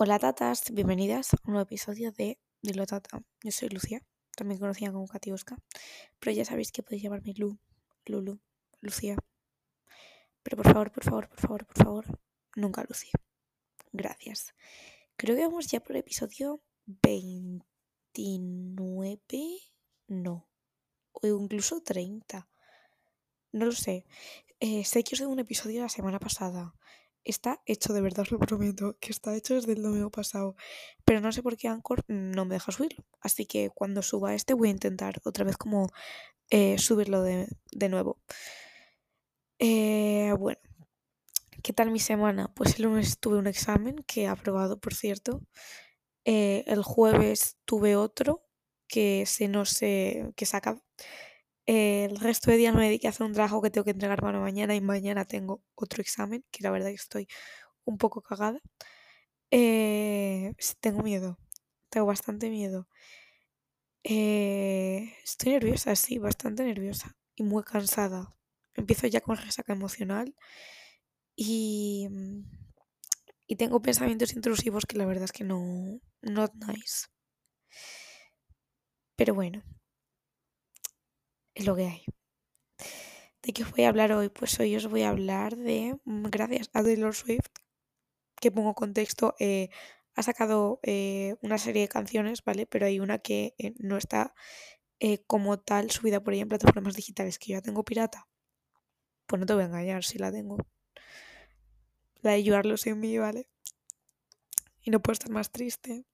Hola tatas, bienvenidas a un nuevo episodio de Dilo Tata. Yo soy Lucía, también conocida como Katiuska, pero ya sabéis que podéis llamarme Lu, Lulu, Lucía. Pero por favor, por favor, por favor, por favor, nunca Lucía. Gracias. Creo que vamos ya por el episodio 29, no, o incluso 30. No lo sé. Eh, sé que os de un episodio la semana pasada Está hecho, de verdad os lo prometo, que está hecho desde el domingo pasado. Pero no sé por qué Anchor no me deja subirlo. Así que cuando suba este voy a intentar otra vez como eh, subirlo de, nuevo. Eh, bueno, ¿qué tal mi semana? Pues el lunes tuve un examen que he aprobado, por cierto. Eh, el jueves tuve otro que se no sé, que saca el resto de días me dediqué a hacer un trabajo que tengo que entregar para mañana y mañana tengo otro examen, que la verdad que estoy un poco cagada. Eh, tengo miedo, tengo bastante miedo. Eh, estoy nerviosa, sí, bastante nerviosa y muy cansada. Empiezo ya con resaca emocional y, y tengo pensamientos intrusivos que la verdad es que no, not nice. Pero bueno, es lo que hay. ¿De qué os voy a hablar hoy? Pues hoy os voy a hablar de, mm, gracias a Taylor Swift, que pongo contexto, eh, ha sacado eh, una serie de canciones, ¿vale? Pero hay una que eh, no está como tal subida por ella en plataformas digitales, que yo ya tengo pirata. Pues no te voy a engañar, si la tengo. La de You sin mí, ¿vale? Y no puedo estar más triste.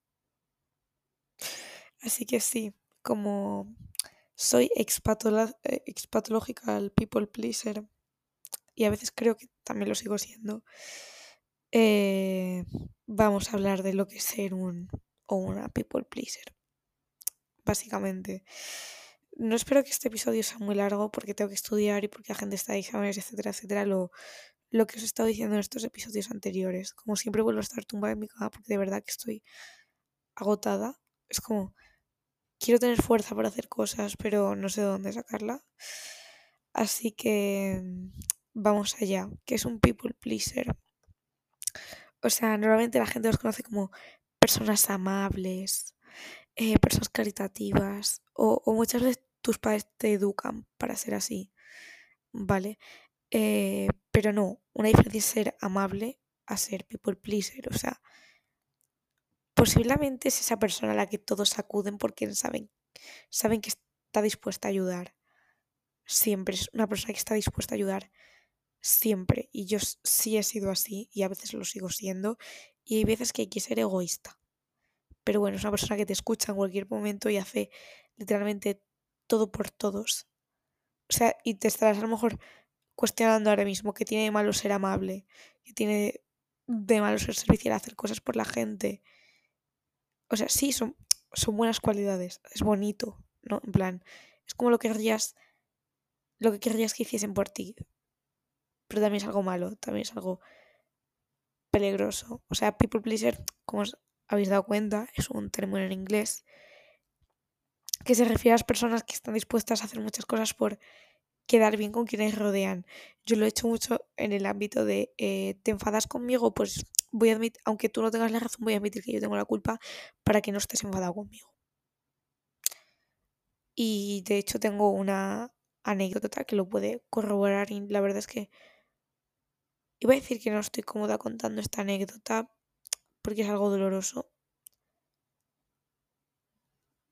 Así que sí, como soy eh, expatological people pleaser y a veces creo que también lo sigo siendo. Eh, vamos a hablar de lo que es ser un o una people pleaser. Básicamente. No espero que este episodio sea muy largo porque tengo que estudiar y porque la gente está de exámenes, etcétera, etcétera. Lo, lo que os he estado diciendo en estos episodios anteriores. Como siempre vuelvo a estar tumbada en mi cama porque de verdad que estoy agotada. Es como, quiero tener fuerza para hacer cosas, pero no sé dónde sacarla. Así que mm, vamos allá, que es un people pleaser. O sea, normalmente la gente los conoce como personas amables, eh, personas caritativas, o, muchas veces tus padres te educan para ser así, ¿vale? Eh, pero no, una diferencia es ser amable a ser people pleaser, o sea, posiblemente es esa persona a la que todos acuden porque saben, saben que está dispuesta a ayudar. Siempre es una persona que está dispuesta a ayudar. Siempre. Y yo sí he sido así y a veces lo sigo siendo. Y hay veces que hay que ser egoísta. Pero bueno, es una persona que te escucha en cualquier momento y hace literalmente todo por todos. O sea, y te estarás a lo mejor cuestionando ahora mismo que tiene de malo ser amable, que tiene de malo ser servicial, hacer cosas por la gente, o sea, sí, son, son buenas cualidades, es bonito, ¿no? En plan, es como lo que querrías, lo que querrías que hiciesen por ti. Pero también es algo malo, también es algo peligroso. O sea, people pleaser, como os habéis dado cuenta, es un término en inglés que se refiere a las personas que están dispuestas a hacer muchas cosas por quedar bien con quienes rodean. Yo lo he hecho mucho en el ámbito de eh, te enfadas conmigo, pues voy a admitir, aunque tú no tengas la razón, voy a admitir que yo tengo la culpa para que no estés enfadado conmigo. Y de hecho tengo una anécdota que lo puede corroborar y la verdad es que iba a decir que no estoy cómoda contando esta anécdota porque es algo doloroso.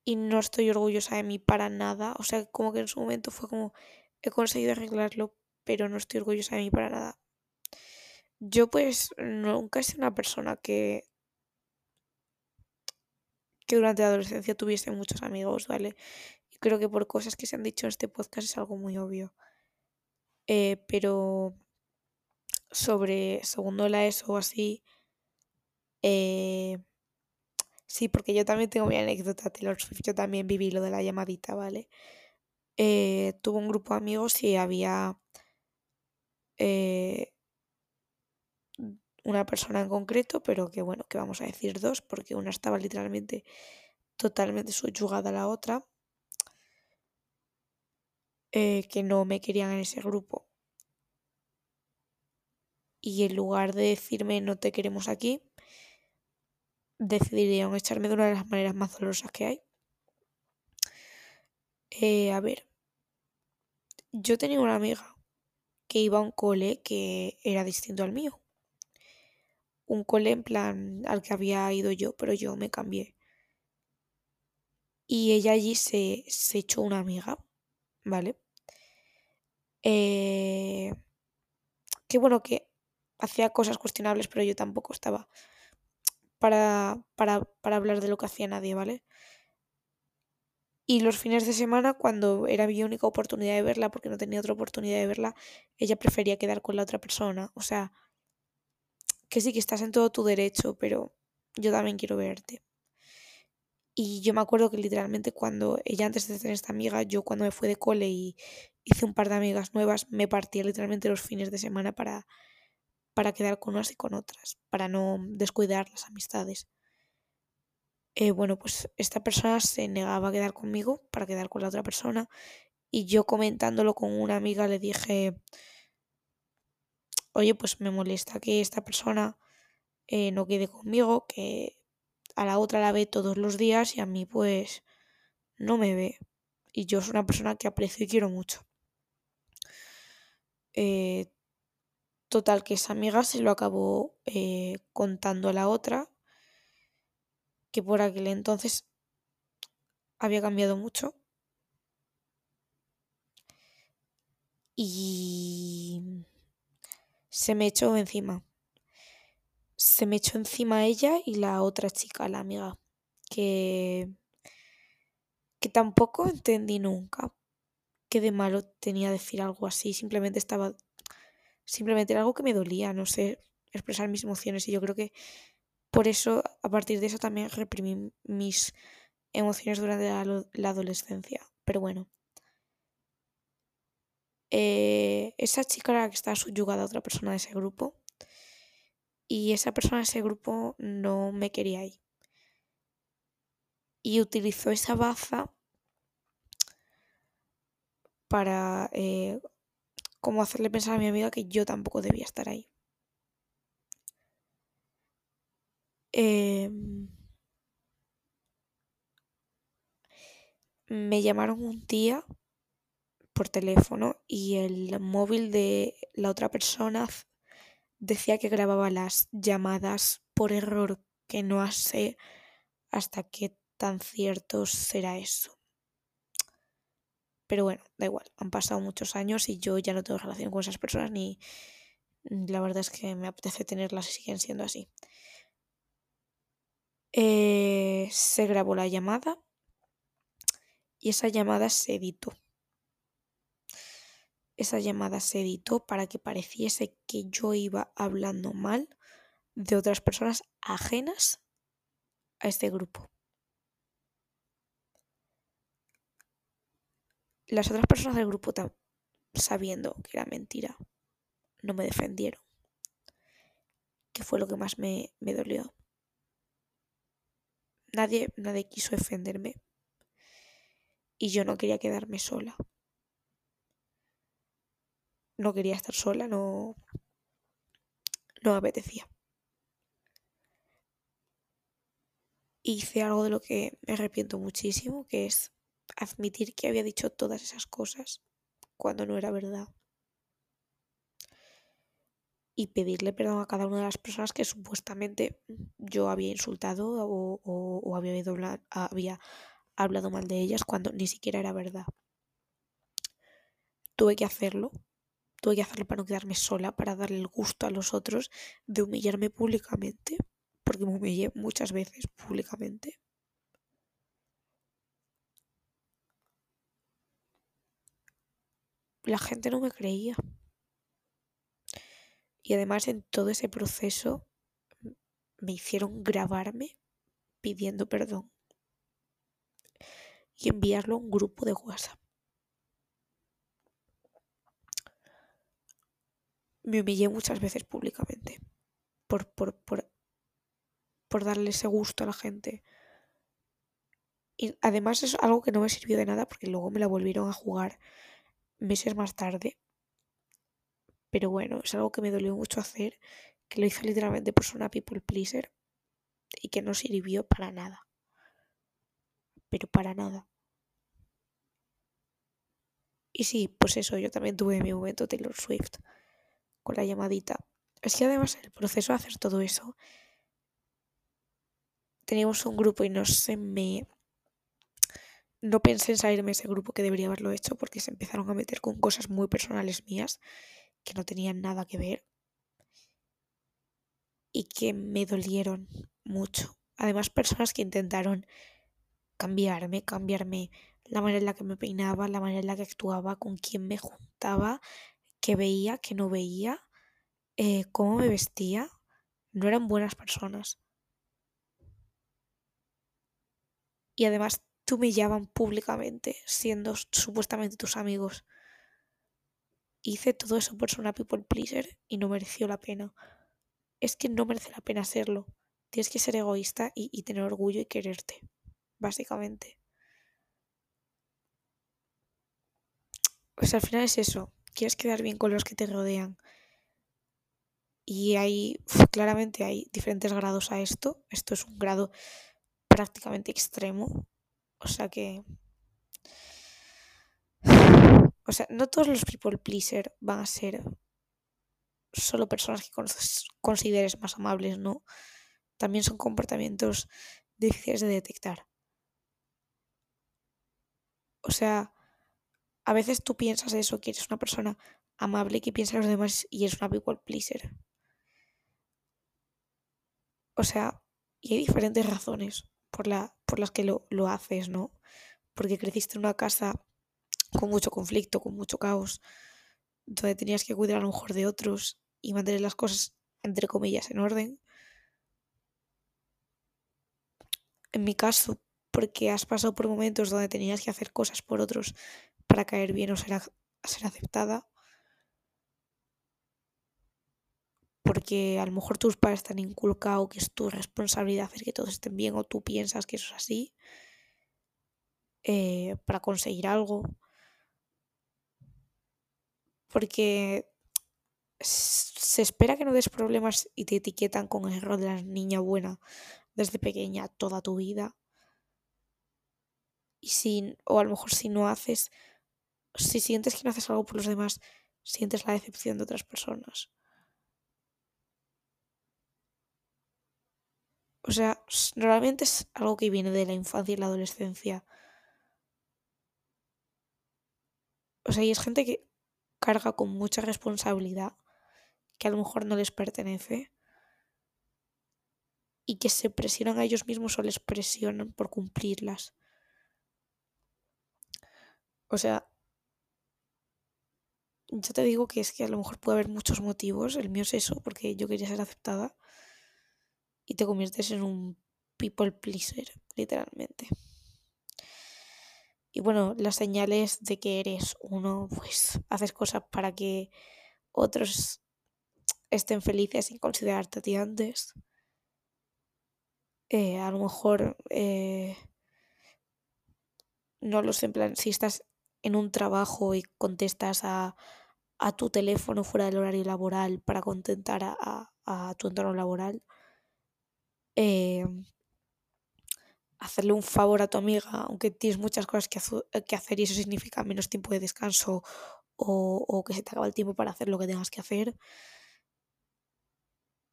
Y no estoy orgullosa de mí para nada. O sea, como que en su momento fue como he conseguido arreglarlo, pero no estoy orgullosa de mí para nada. Yo pues nunca he sido una persona que que durante la adolescencia tuviese muchos amigos, ¿vale? Y creo que por cosas que se han dicho en este podcast es algo muy obvio. Eh, pero sobre segundo la ESO o así, eh, sí, porque yo también tengo mi anécdota Taylor Swift, yo también viví lo de la llamadita, ¿vale? Eh, tuve un grupo de amigos y había eh, una persona en concreto, pero que bueno, que vamos a decir dos, porque una estaba literalmente totalmente subyugada a la otra, eh, que no me querían en ese grupo. Y en lugar de decirme no te queremos aquí, decidieron echarme de una de las maneras más dolorosas que hay. Eh, a ver, yo tenía una amiga que iba a un cole que era distinto al mío. Un cole en plan al que había ido yo, pero yo me cambié. Y ella allí se, se echó una amiga, ¿vale? Eh, que bueno, que hacía cosas cuestionables, pero yo tampoco estaba para, para, para hablar de lo que hacía nadie, ¿vale? Y los fines de semana, cuando era mi única oportunidad de verla, porque no tenía otra oportunidad de verla, ella prefería quedar con la otra persona. O sea, que sí que estás en todo tu derecho, pero yo también quiero verte. Y yo me acuerdo que literalmente cuando ella antes de tener esta amiga, yo cuando me fui de cole y hice un par de amigas nuevas, me partía literalmente los fines de semana para, para quedar con unas y con otras, para no descuidar las amistades. Eh, bueno, pues esta persona se negaba a quedar conmigo para quedar con la otra persona y yo comentándolo con una amiga le dije, oye, pues me molesta que esta persona eh, no quede conmigo, que a la otra la ve todos los días y a mí pues no me ve. Y yo soy una persona que aprecio y quiero mucho. Eh, total, que esa amiga se lo acabó contando a la otra que por aquel entonces había cambiado mucho. Y se me echó encima. Se me echó encima ella y la otra chica, la amiga, que, que tampoco entendí nunca qué de malo tenía decir algo así. Simplemente estaba, simplemente era algo que me dolía, no sé, expresar mis emociones y yo creo que por eso, a partir de eso también reprimí mis emociones durante la, adolescencia. Pero bueno. Eh, esa chica era la que estaba subyugada a otra persona de ese grupo. Y esa persona de ese grupo no me quería ahí. Y utilizó esa baza para eh, como hacerle pensar a mi amiga que yo tampoco debía estar ahí. Em, me llamaron un día por teléfono y el móvil de la otra persona decía que grababa las llamadas por error, que no sé hasta qué tan cierto será eso. Pero bueno, da igual, han pasado muchos años y yo ya no tengo relación con esas personas ni la verdad es que me apetece tenerlas y siguen siendo así. Eh, se grabó la llamada y esa llamada se editó. Esa llamada se editó para que pareciese que yo iba hablando mal de otras personas ajenas a este grupo. Las otras personas del grupo, sabiendo que era mentira, no me defendieron. Que fue lo que más me, me dolió. Nadie, nadie quiso defenderme. Y yo no quería quedarme sola. No quería estar sola, no. No me apetecía. Hice algo de lo que me arrepiento muchísimo, que es admitir que había dicho todas esas cosas cuando no era verdad y pedirle perdón a cada una de las personas que supuestamente yo había insultado o, había, había hablado mal de ellas cuando ni siquiera era verdad. Tuve que hacerlo, tuve que hacerlo para no quedarme sola, para darle el gusto a los otros de humillarme públicamente, porque me humillé muchas veces públicamente. La gente no me creía. Y además en todo ese proceso me hicieron grabarme pidiendo perdón y enviarlo a un grupo de WhatsApp. Me humillé muchas veces públicamente por, por, por, por darle ese gusto a la gente. Y además es algo que no me sirvió de nada porque luego me la volvieron a jugar meses más tarde pero bueno, es algo que me dolió mucho hacer, que lo hice literalmente por ser una people pleaser. y que no sirvió para nada. Pero para nada. Y sí, pues eso, yo también tuve mi momento Taylor Swift con la llamadita. Es que además el proceso de hacer todo eso, teníamos un grupo y no se me... No pensé en salirme de ese grupo que debería haberlo hecho porque se empezaron a meter con cosas muy personales mías que no tenían nada que ver y que me dolieron mucho. Además, personas que intentaron cambiarme, cambiarme la manera en la que me peinaba, la manera en la que actuaba, con quién me juntaba, qué veía, qué no veía, eh, cómo me vestía. No eran buenas personas. Y además te humillaban públicamente, siendo supuestamente tus amigos. Hice todo eso por ser una people pleaser y no mereció la pena. Es que no merece la pena serlo. Tienes que ser egoísta y, tener orgullo y quererte, básicamente. Pues al final es eso. Quieres quedar bien con los que te rodean. Y hay, claramente hay diferentes grados a esto. Esto es un grado prácticamente extremo. O sea que... O sea, no todos los people pleaser van a ser solo personas que consideres más amables, ¿no? También son comportamientos difíciles de detectar. O sea, a veces tú piensas eso, que eres una persona amable que piensa en los demás y es una people pleaser. O sea, y hay diferentes razones por, la, por las que lo, lo haces, ¿no? Porque creciste en una casa con mucho conflicto, con mucho caos, donde tenías que cuidar a lo mejor de otros y mantener las cosas, entre comillas, en orden. En mi caso, porque has pasado por momentos donde tenías que hacer cosas por otros para caer bien o ser, ser aceptada. Porque a lo mejor tus padres están inculcado que es tu responsabilidad hacer que todos estén bien o tú piensas que eso es así. Eh, para conseguir algo. Porque se espera que no des problemas y te etiquetan con el error de la niña buena desde pequeña toda tu vida. Y sin, o a lo mejor si no haces si sientes que no haces algo por los demás, sientes la decepción de otras personas. O sea, normalmente es algo que viene de la infancia y la adolescencia. O sea, y es gente que carga con mucha responsabilidad que a lo mejor no les pertenece y que se presionan a ellos mismos o les presionan por cumplirlas. O sea, yo te digo que es que a lo mejor puede haber muchos motivos. El mío es eso, porque yo quería ser aceptada. Y te conviertes en un people pleaser, literalmente. Y bueno, las señales de que eres uno, pues haces cosas para que otros estén felices sin considerarte a ti antes. Eh, a lo mejor eh, no los en plan, si estás en un trabajo y contestas a, a tu teléfono fuera del horario laboral para contentar a, a, tu entorno laboral. Eh, hacerle un favor a tu amiga, aunque tienes muchas cosas que, que, hacer y eso significa menos tiempo de descanso o, o que se te acaba el tiempo para hacer lo que tengas que hacer.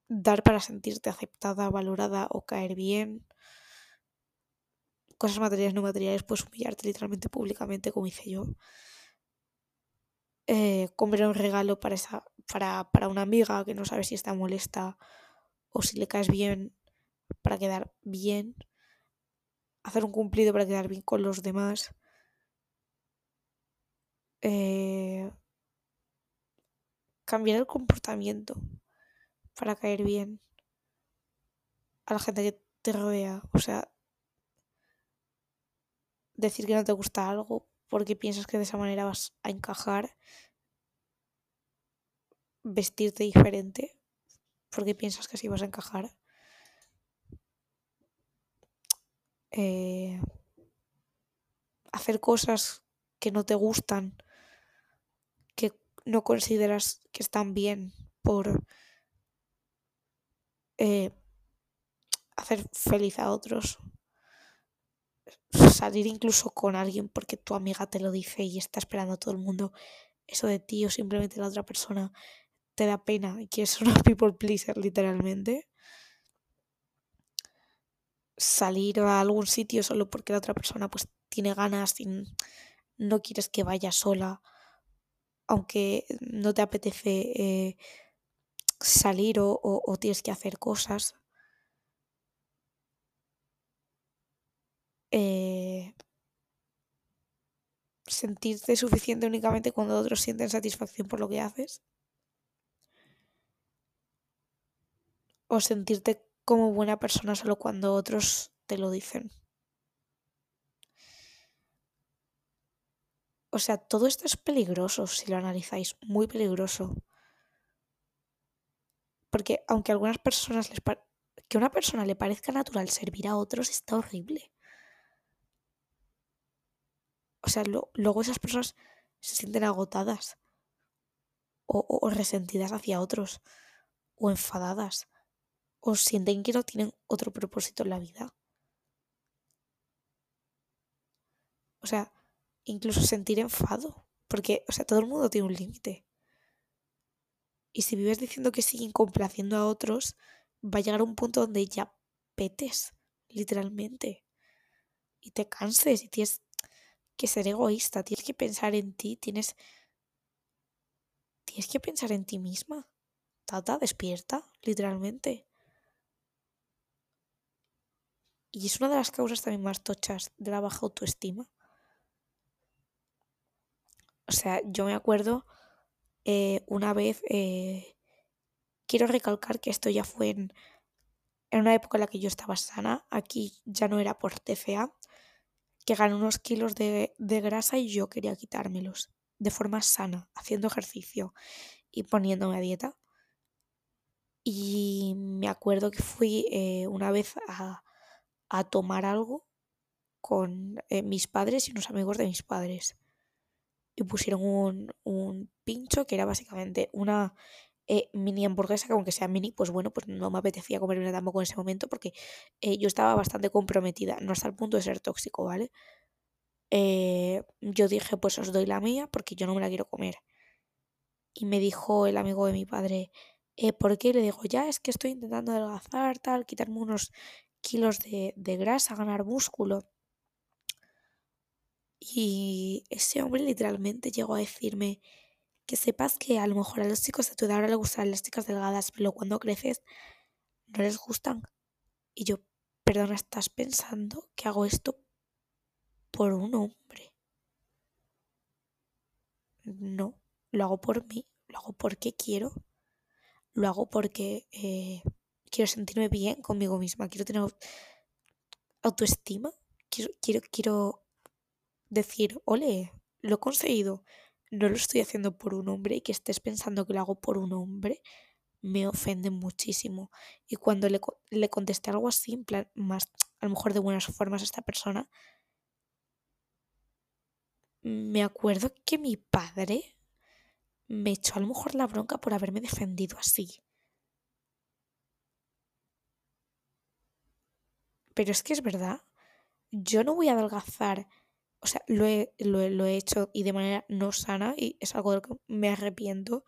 Dar para sentirte aceptada, valorada o caer bien. Cosas materiales, no materiales, pues humillarte literalmente públicamente, como hice yo eh, comprar un regalo para, esa, para, para una amiga que no sabe si está molesta o si le caes bien para quedar bien, hacer un cumplido para quedar bien con los demás, eh, cambiar el comportamiento para caer bien a la gente que te rodea, o sea, decir que no te gusta algo porque piensas que de esa manera vas a encajar, vestirte diferente porque piensas que así vas a encajar. Eh, hacer cosas que no te gustan, que no consideras que están bien por eh, hacer feliz a otros. Salir incluso con alguien porque tu amiga te lo dice y está esperando a todo el mundo eso de ti o simplemente la otra persona te da pena y quieres una people pleaser literalmente. Salir a algún sitio solo porque la otra persona pues tiene ganas y no quieres que vaya sola, aunque no te apetece eh, salir o, o tienes que hacer cosas. Eh, sentirte suficiente únicamente cuando otros sienten satisfacción por lo que haces. O sentirte como buena persona solo cuando otros te lo dicen. O sea, todo esto es peligroso si lo analizáis, muy peligroso. Porque aunque a algunas personas les que una persona le parezca natural servir a otros está horrible. O sea, luego esas personas se sienten agotadas o, resentidas hacia otros o enfadadas o sienten que no tienen otro propósito en la vida. O sea, incluso sentir enfado, porque, o sea, todo el mundo tiene un límite. Y si vives diciendo que siguen complaciendo a otros, va a llegar un punto donde ya petes, literalmente. Y te canses y tienes que ser egoísta, tienes que pensar en ti, tienes, tienes que pensar en ti misma. Tata, despierta, literalmente. Y es una de las causas también más tochas de la baja autoestima. O sea, yo me acuerdo eh, una vez, eh, quiero recalcar que esto ya fue en, en una época en la que yo estaba sana, aquí ya no era por TCA, que gané unos kilos de, grasa y yo quería quitármelos de forma sana, haciendo ejercicio y poniéndome a dieta. Y me acuerdo que fui eh, una vez a, tomar algo con eh, mis padres y unos amigos de mis padres. Y pusieron un, un pincho que era básicamente una eh, mini hamburguesa, que aunque sea mini, pues bueno, pues no me apetecía comerme tampoco en ese momento porque eh, yo estaba bastante comprometida, no hasta el punto de ser tóxico, ¿vale? Yo dije, pues os doy la mía porque yo no me la quiero comer. Y me dijo el amigo de mi padre, ¿por qué? Le digo, ya, es que estoy intentando adelgazar, tal, quitarme unos kilos de, de grasa, ganar músculo. Y ese hombre literalmente llegó a decirme, que sepas que a lo mejor a los chicos de tu edad ahora les gustan las chicas delgadas, pero cuando creces no les gustan. Y yo, perdona, ¿estás pensando que hago esto por un hombre? No, lo hago por mí, lo hago porque quiero, lo hago porque eh, quiero sentirme bien conmigo misma, quiero tener autoestima, quiero, quiero, quiero decir, ole, lo he conseguido, no lo estoy haciendo por un hombre y que estés pensando que lo hago por un hombre me ofende muchísimo. Y cuando le, le contesté algo así, en plan, más a lo mejor de buenas formas a esta persona, me acuerdo que mi padre me echó a lo mejor la bronca por haberme defendido así. Pero es que es verdad, yo no voy a adelgazar o sea, lo he, lo, he hecho y de manera no sana y es algo de lo que me arrepiento.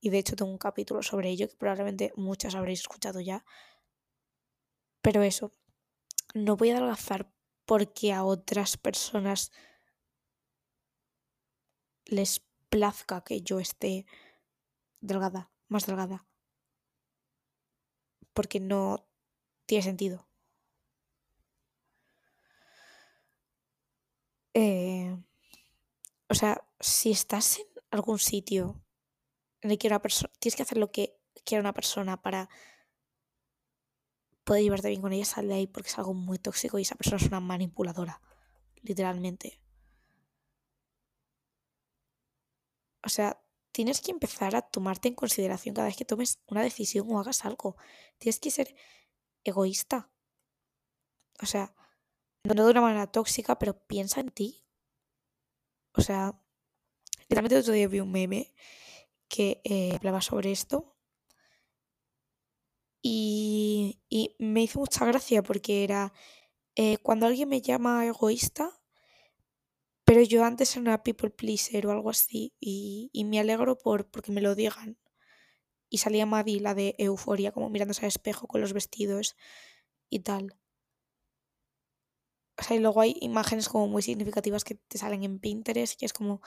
Y de hecho tengo un capítulo sobre ello que probablemente muchas habréis escuchado ya. Pero eso, no voy a adelgazar porque a otras personas les plazca que yo esté delgada, más delgada. Porque no tiene sentido. Eh, o sea, si estás en algún sitio en el que una persona. Tienes que hacer lo que quiera una persona para poder llevarte bien con ella, sal de ahí porque es algo muy tóxico y esa persona es una manipuladora. Literalmente. O sea, tienes que empezar a tomarte en consideración cada vez que tomes una decisión o hagas algo. Tienes que ser egoísta. O sea, no de una manera tóxica, pero piensa en ti. O sea, literalmente otro día vi un meme que eh, hablaba sobre esto. Y, y me hizo mucha gracia porque era eh, cuando alguien me llama egoísta, pero yo antes era una people pleaser o algo así, y, y me alegro por porque me lo digan. Y salía Maddie, la de euforia, como mirándose al espejo con los vestidos y tal. O sea, y luego hay imágenes como muy significativas que te salen en Pinterest, y es como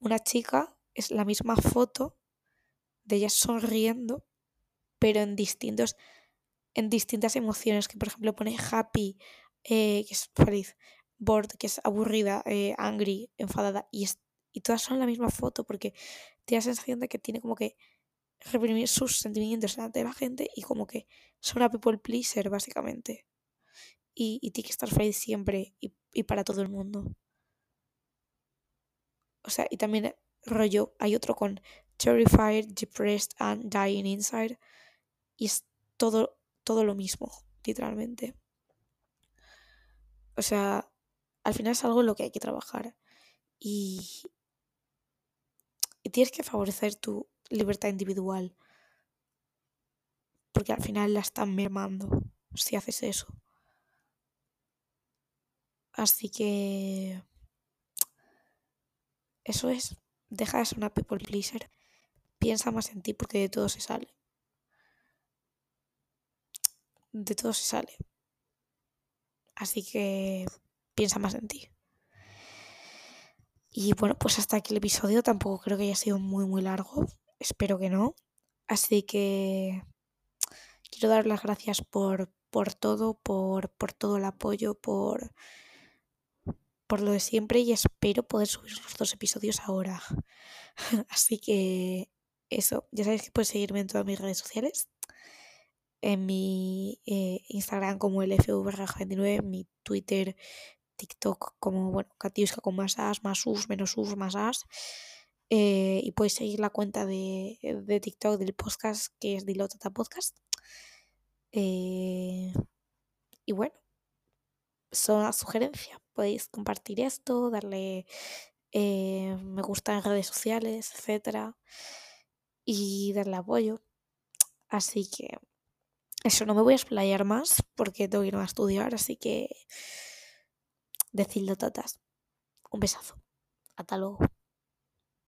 una chica, es la misma foto de ella sonriendo, pero en distintos en distintas emociones, que por ejemplo pone happy, eh, que es feliz, bored, que es aburrida, eh, angry, enfadada, y, es, y todas son la misma foto, porque tiene la sensación de que tiene como que reprimir sus sentimientos delante de la gente y como que son una people pleaser, básicamente. Y, y tiene que estar feliz siempre y, y para todo el mundo. O sea, y también rollo, hay otro con terrified, depressed and dying inside. Y es todo, todo lo mismo, literalmente. O sea, al final es algo en lo que hay que trabajar. Y, y tienes que favorecer tu libertad individual. Porque al final la están mermando si haces eso. Así que... Eso es. Deja de ser una people pleaser. Piensa más en ti porque de todo se sale. De todo se sale. Así que piensa más en ti. Y bueno, pues hasta aquí el episodio. Tampoco creo que haya sido muy, muy largo. Espero que no. Así que quiero dar las gracias por, por todo, por, por todo el apoyo, por, por lo de siempre y espero poder subir los dos episodios ahora. Así que eso, ya sabéis que podéis seguirme en todas mis redes sociales. En mi eh, Instagram como el FV29, mi Twitter, TikTok como, bueno, Katiuska con más as, más us, menos us, más as. Eh, y podéis seguir la cuenta de, de, TikTok del podcast que es Dilotata Podcast. Eh, y bueno, son una sugerencia. Podéis compartir esto, darle eh, me gusta en redes sociales, etcétera, y darle apoyo. Así que eso, no me voy a explayar más porque tengo que irme a estudiar, así que decidlo totas. Un besazo. Hasta luego.